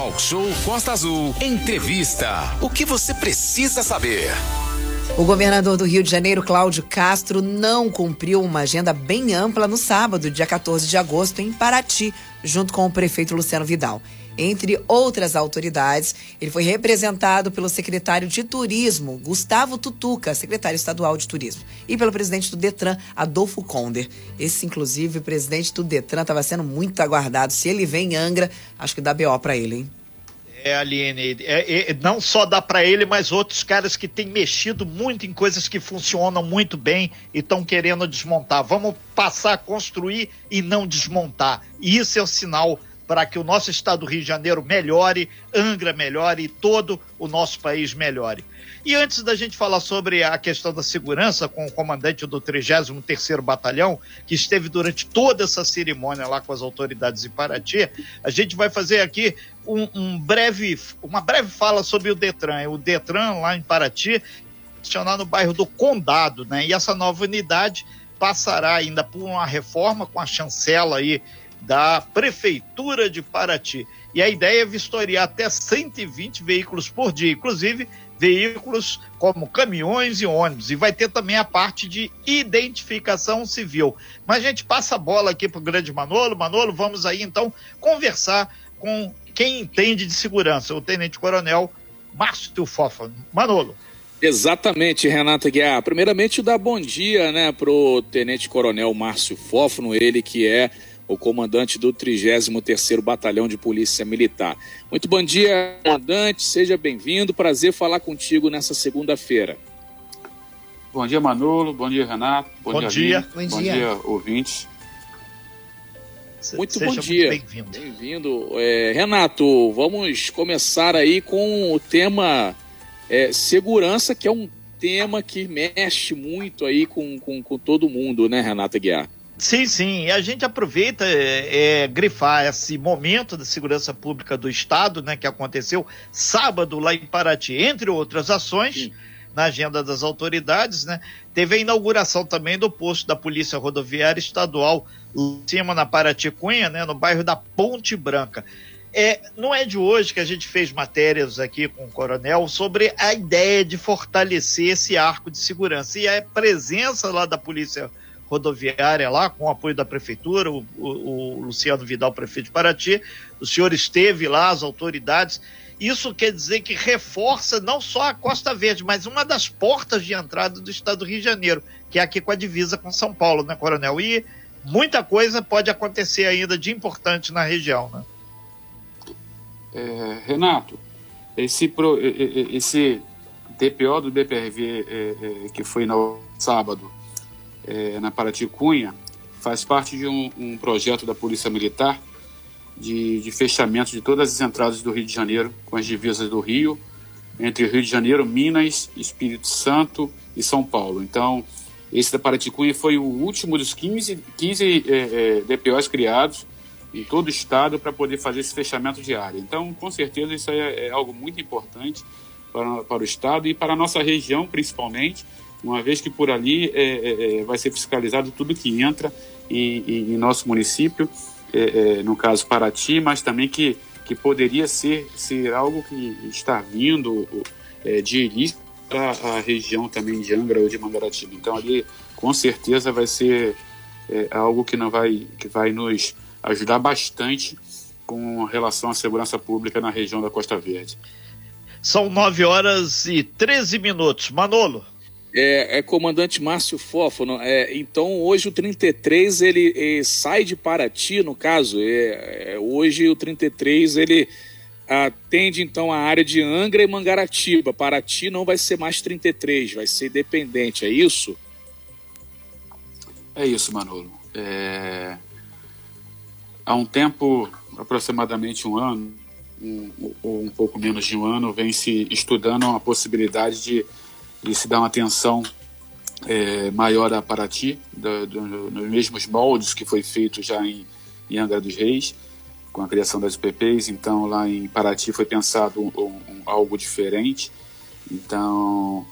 Talk Show Costa Azul. Entrevista. O que você precisa saber? O governador do Rio de Janeiro, Cláudio Castro, não cumpriu uma agenda bem ampla no sábado, dia 14 de agosto, em Paraty, junto com o prefeito Luciano Vidal. Entre outras autoridades, ele foi representado pelo secretário de Turismo, Gustavo Tutuca, secretário estadual de Turismo, e pelo presidente do Detran, Adolfo Conder. Esse, inclusive, o presidente do Detran estava sendo muito aguardado. Se ele vem em Angra, acho que dá BO para ele, hein? É, Aline, é, é, não só dá para ele, mas outros caras que têm mexido muito em coisas que funcionam muito bem e estão querendo desmontar. Vamos passar a construir e não desmontar. E isso é o sinal para que o nosso estado do Rio de Janeiro melhore, Angra melhore e todo o nosso país melhore. E antes da gente falar sobre a questão da segurança com o comandante do 33º Batalhão, que esteve durante toda essa cerimônia lá com as autoridades em Paraty, a gente vai fazer aqui um, um breve, uma breve fala sobre o Detran. O Detran lá em Paraty, funcionar no bairro do Condado, né? E essa nova unidade passará ainda por uma reforma com a chancela aí da Prefeitura de Paraty. E a ideia é vistoriar até 120 veículos por dia, inclusive veículos como caminhões e ônibus. E vai ter também a parte de identificação civil. Mas a gente passa a bola aqui para o grande Manolo. Manolo, vamos aí então conversar com quem entende de segurança, o Tenente Coronel Márcio Fofa. Manolo. Exatamente, Renata Guiar. Primeiramente, dar bom dia né, para o Tenente Coronel Márcio Fófano, ele que é o comandante do 33º Batalhão de Polícia Militar. Muito bom dia, comandante, seja bem-vindo, prazer falar contigo nessa segunda-feira. Bom dia, Manolo, bom dia, Renato, bom, bom dia, dia. Bom, bom dia. dia, ouvintes. Muito Seja bom dia. Bem-vindo. Bem-vindo. É, Renato, vamos começar aí com o tema é, segurança, que é um tema que mexe muito aí com, com, com todo mundo, né, Renata Guiar? Sim, sim. E a gente aproveita é, é, grifar esse momento da segurança pública do Estado, né, que aconteceu sábado lá em Paraty, entre outras ações. Sim. Na agenda das autoridades, né? Teve a inauguração também do posto da Polícia Rodoviária Estadual, em cima na Paraty Cunha, né? No bairro da Ponte Branca. É, não é de hoje que a gente fez matérias aqui com o Coronel sobre a ideia de fortalecer esse arco de segurança. E a presença lá da Polícia rodoviária lá, com o apoio da prefeitura, o, o, o Luciano Vidal, prefeito de Paraty, o senhor esteve lá, as autoridades. Isso quer dizer que reforça não só a Costa Verde, mas uma das portas de entrada do estado do Rio de Janeiro, que é aqui com a divisa com São Paulo, né, Coronel? E muita coisa pode acontecer ainda de importante na região, né? É, Renato, esse, pro, esse DPO do BPRV é, é, que foi no sábado, é, na Paraty Cunha, faz parte de um, um projeto da Polícia Militar de, de, fechamento de todas as entradas do Rio de Janeiro com as divisas do Rio, entre Rio de Janeiro, Minas, Espírito Santo e São Paulo. Então, esse da Paraty Cunha foi o último dos 15, 15 é, é, DPOs criados em todo o estado para poder fazer esse fechamento de área. Então, com certeza, isso é, é algo muito importante para, para o estado e para a nossa região, principalmente, uma vez que por ali é, é, é vai ser fiscalizado tudo que entra em, em, em nosso município, é, é, no caso Paraty, mas também que, que poderia ser, ser algo que está vindo é, de início para a região também de Angra ou de Mangaratiba. Então ali com certeza vai ser algo que não vai que vai nos ajudar bastante com relação à segurança pública na região da Costa Verde. São 9 horas e 13 minutos. Manolo. É, é, comandante Márcio Fófono. É, então, hoje o 33 ele, ele, sai de Paraty, no caso. É, é hoje o 33 ele atende então a área de Angra e Mangaratiba. Paraty não vai ser mais 33, vai ser independente, é isso? É isso, Manolo. É, há um tempo, aproximadamente um ano, um, ou um pouco menos de um ano, vem se estudando a possibilidade de de se dar uma atenção é, maior a Paraty, do, do, nos mesmos moldes que foi feito já em, em Angra dos Reis, com a criação das UPPs. Então, lá em Paraty foi pensado um, um, algo diferente. Então,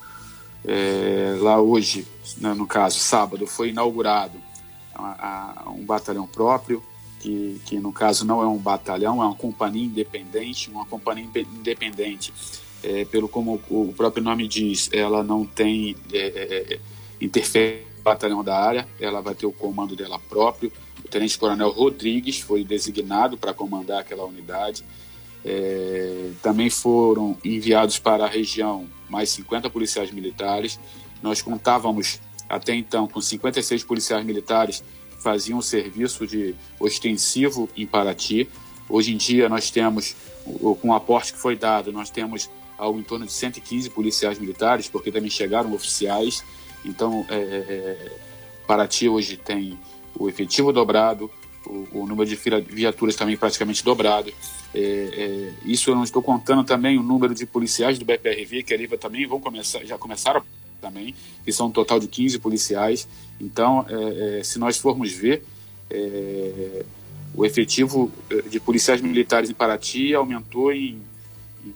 é, lá hoje, né, no caso, sábado, foi inaugurado a, a, um batalhão próprio, que, que no caso não é um batalhão, é uma companhia independente, uma companhia independente, é, pelo como o próprio nome diz, ela não tem é, é, é interferência no batalhão da área, ela vai ter o comando dela próprio. O Tenente Coronel Rodrigues foi designado para comandar aquela unidade. É, também foram enviados para a região mais 50 policiais militares. Nós contávamos até então com 56 policiais militares que faziam serviço de ostensivo em Paraty. Hoje em dia nós temos, com o aporte que foi dado, nós temos algo em torno de 115 policiais militares, porque também chegaram oficiais. Então, é, é, Paraty hoje tem o efetivo dobrado, o, o número de viaturas também praticamente dobrado. É, é, isso eu não estou contando também o número de policiais do BPRV, que ali também vão começar, já começaram também, que são um total de 15 policiais. Então, é, é, se nós formos ver, é, o efetivo é, de policiais militares em Paraty aumentou em,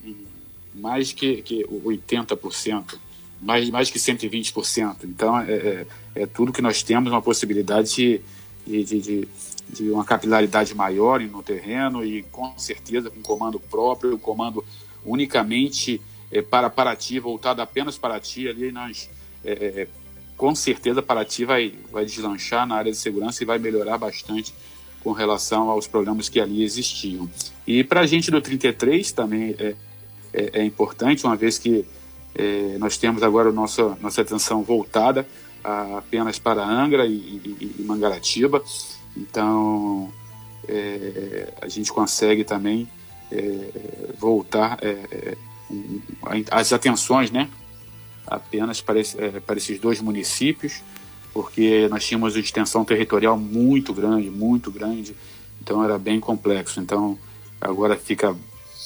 em mais que, que 80%, mais, mais que 120%. Então, é, é, é, tudo que nós temos, uma possibilidade de, de, de, de uma capilaridade maior no terreno e, com certeza, com comando próprio, comando unicamente é, para Paraty, voltado apenas para Paraty, ali nós, é, é, com certeza, Paraty vai, vai deslanchar na área de segurança e vai melhorar bastante com relação aos problemas que ali existiam. E para a gente do 33 também é, é, é importante, uma vez que é, nós temos agora a nossa, nossa atenção voltada a, apenas para Angra e, e, e Mangaratiba. Então, é, a gente consegue também voltar as atenções, né, apenas para, esse, é, para esses dois municípios, porque nós tínhamos uma extensão territorial muito grande, muito grande, então era bem complexo. Então agora fica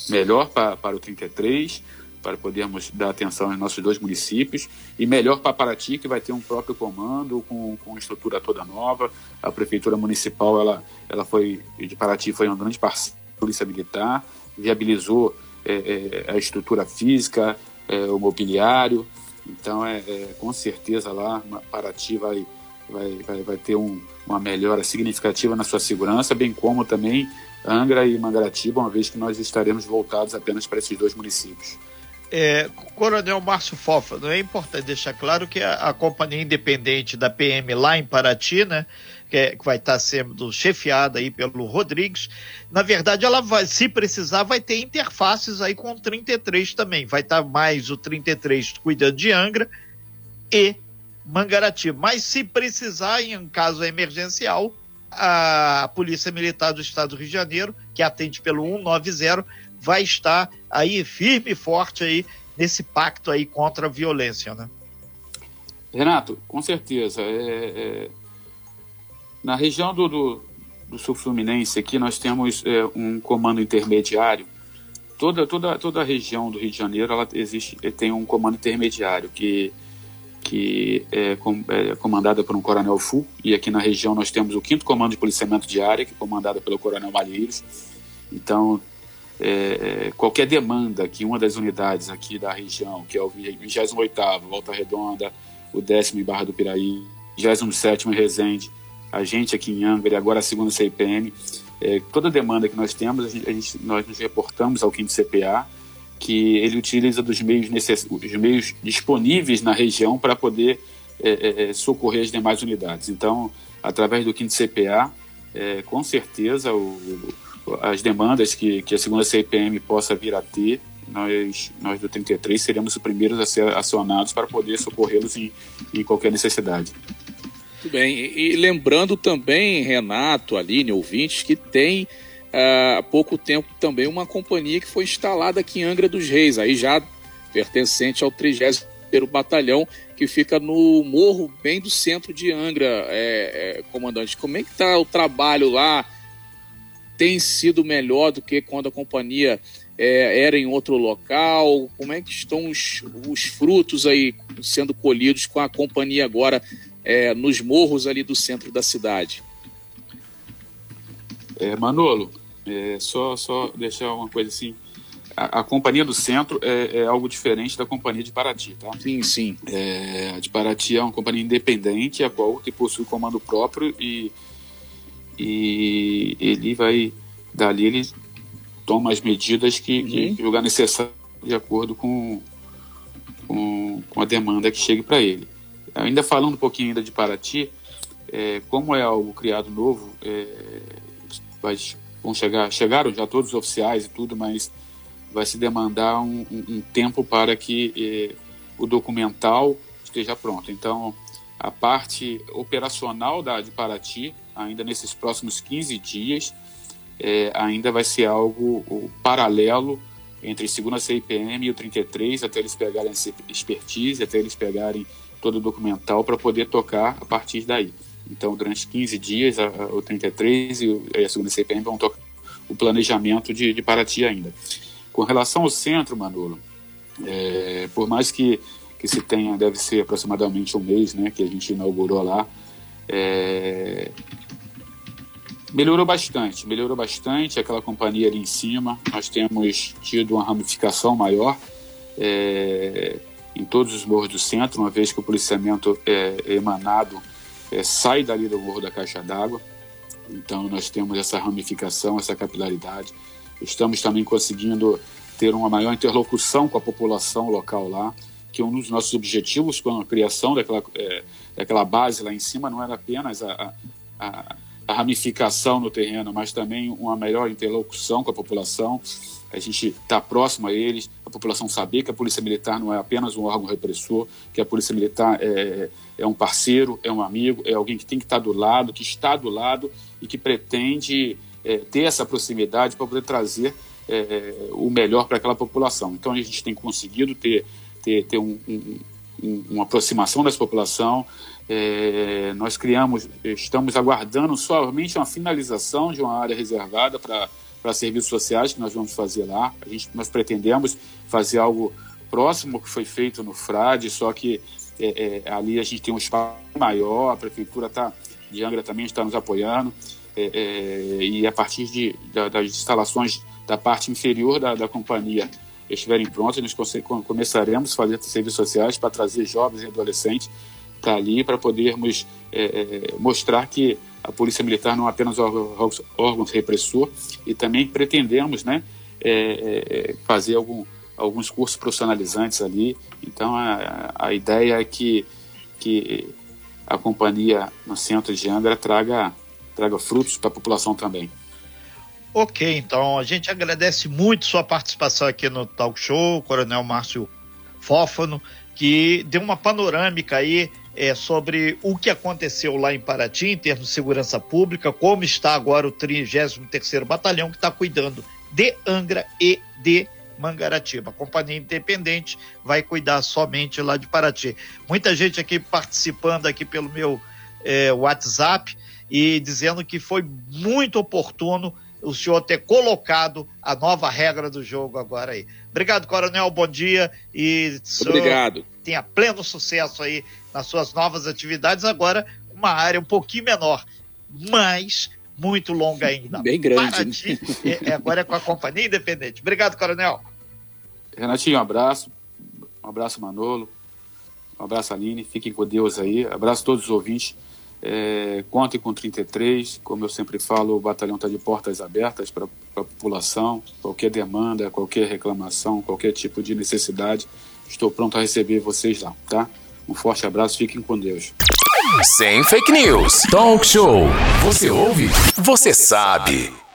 melhor para, para o 33, para podermos dar atenção aos nossos dois municípios, e melhor para Paraty, que vai ter um próprio comando, com, com estrutura toda nova. A Prefeitura Municipal, ela, ela foi, de Paraty, foi uma grande parceira da Polícia Militar, viabilizou é, é, a estrutura física, é, o mobiliário. Então, é, é, com certeza lá, Paraty vai, vai, vai, vai ter um, uma melhora significativa na sua segurança, bem como também Angra e Mangaratiba, uma vez que nós estaremos voltados apenas para esses dois municípios. É, Coronel Márcio Fofa, não é importante deixar claro que a, a, companhia independente da PM lá em Paraty, né, que, é, que vai estar sendo chefiada aí pelo Rodrigues. Na verdade, ela vai, se precisar, vai ter interfaces aí com o 33 também. Vai estar mais o 33 cuidando de Angra e Mangaratiba. Mas se precisar, em caso emergencial, a Polícia Militar do Estado do Rio de Janeiro, que atende pelo 190, vai estar aí firme e forte aí nesse pacto aí contra a violência, né? Renato, com certeza. É, é, na região do, do, do sul fluminense, aqui nós temos é, um comando intermediário. Toda, toda, toda a região do Rio de Janeiro ela existe, tem um comando intermediário que, que é, é comandada por um coronel Fu. E aqui na região nós temos o 5 Comando de Policiamento de Área, que é comandado pelo coronel Malheiros. Então, é, qualquer demanda que uma das unidades aqui da região, que é o 28º, Volta Redonda, o décimo em Barra do Piraí, 27º em Resende, a gente aqui em Angra e agora a segunda CIPM, é, toda demanda que nós temos, a gente, a gente, nós nos reportamos ao quinto CPA, que ele utiliza dos meios, necess... os meios disponíveis na região para poder é, é, é, socorrer as demais unidades. Então, através do quinto CPA, é, com certeza o, as demandas que, que a segunda CPM possa vir a ter, nós, nós do 33 seremos os primeiros a ser acionados para poder socorrê-los em, em qualquer necessidade. Muito bem. E, lembrando também, Renato, Aline, ouvintes, que tem há pouco tempo também uma companhia que foi instalada aqui em Angra dos Reis, aí já pertencente ao 30 Batalhão, que fica no morro bem do centro de Angra, é, é, comandante. Como é que está o trabalho lá? Tem sido melhor do que quando a companhia é, era em outro local? Como é que estão os, os frutos aí sendo colhidos com a companhia agora é, nos morros ali do centro da cidade. É, Manolo, é, só, só deixar uma coisa assim. A, a companhia do centro é, é, algo diferente da companhia de Paraty, tá? Sim, sim. É, a de Paraty é uma companhia independente, a qual possui comando próprio e, e ele vai, dali ele toma as medidas que, uhum. que julgar necessário de acordo com, com, com, a demanda que chegue para ele. Ainda falando um pouquinho ainda de Paraty, é, como é algo criado novo, é, vai, vão chegar, chegaram já todos os oficiais e tudo, mas vai se demandar um, um, um tempo para que é, o documental esteja pronto. Então, a parte operacional da, de Paraty, ainda nesses próximos 15 dias, é, ainda vai ser algo paralelo entre segunda CIPM e o 33, até eles pegarem essa expertise, até eles pegarem todo o documental para poder tocar a partir daí. Então, durante 15 dias, o 33 e, a segunda CIPM vão tocar o planejamento de, de Paraty ainda. Com relação ao centro, Manolo, é, por mais que que se tenha, deve ser aproximadamente um mês, né, que a gente inaugurou lá. É... Melhorou bastante, melhorou bastante aquela companhia ali em cima. Nós temos tido uma ramificação maior é... em todos os morros do centro, uma vez que o policiamento é, emanado é, sai dali do morro da caixa d'água. Então nós temos essa ramificação, essa capilaridade. Estamos também conseguindo ter uma maior interlocução com a população local lá que um dos nossos objetivos com a criação daquela, é, daquela base lá em cima não era apenas a, a, a, ramificação no terreno, mas também uma melhor interlocução com a população, a gente estar tá próximo a eles, a população saber que a Polícia Militar não é apenas um órgão repressor, que a Polícia Militar é, é um parceiro, é um amigo, é alguém que tem que estar tá do lado, que está do lado e que pretende é, ter essa proximidade para poder trazer é, o melhor para aquela população. Então a gente tem conseguido ter ter, ter um, um, uma aproximação dessa população. É, nós criamos, estamos aguardando somente uma finalização de uma área reservada para para serviços sociais que nós vamos fazer lá. A gente, nós pretendemos fazer algo próximo que foi feito no Frade, só que é, é, ali a gente tem um espaço maior, a prefeitura tá, de Angra também está nos apoiando, é, é, e a partir de, da, das instalações da parte inferior da, da companhia estiverem prontos, nós começaremos a fazer serviços sociais para trazer jovens e adolescentes para ali, para podermos é, é, mostrar que a Polícia Militar não é apenas órgão repressor e também pretendemos né, é, é, é, fazer algum, alguns cursos profissionalizantes ali. Então, a, a ideia é que, que a companhia no centro de Angra traga, traga frutos para a população também. Ok, então a gente agradece muito sua participação aqui no Talk Show, Coronel Márcio Fófano, que deu uma panorâmica aí é, sobre o que aconteceu lá em Paraty em termos de segurança pública, como está agora o 33º Batalhão que está cuidando de Angra e de Mangaratiba. A companhia independente vai cuidar somente lá de Paraty. Muita gente aqui participando aqui pelo meu é, WhatsApp e dizendo que foi muito oportuno o senhor ter colocado a nova regra do jogo agora aí. Obrigado, Coronel, bom dia e Obrigado. tenha pleno sucesso aí nas suas novas atividades, agora uma área um pouquinho menor, mas muito longa ainda. Bem grande. Né? é, agora é com a Companhia Independente. Obrigado, Coronel. Renatinho, um abraço. Um abraço, Manolo. Um abraço, Aline. Fiquem com Deus aí. Abraço a todos os ouvintes. É, contem com 33, como eu sempre falo, o batalhão está de portas abertas para a população. Qualquer demanda, qualquer reclamação, qualquer tipo de necessidade, estou pronto a receber vocês lá, tá? Um forte abraço, fiquem com Deus. Sem fake news. Talk show. Você ouve? Você sabe.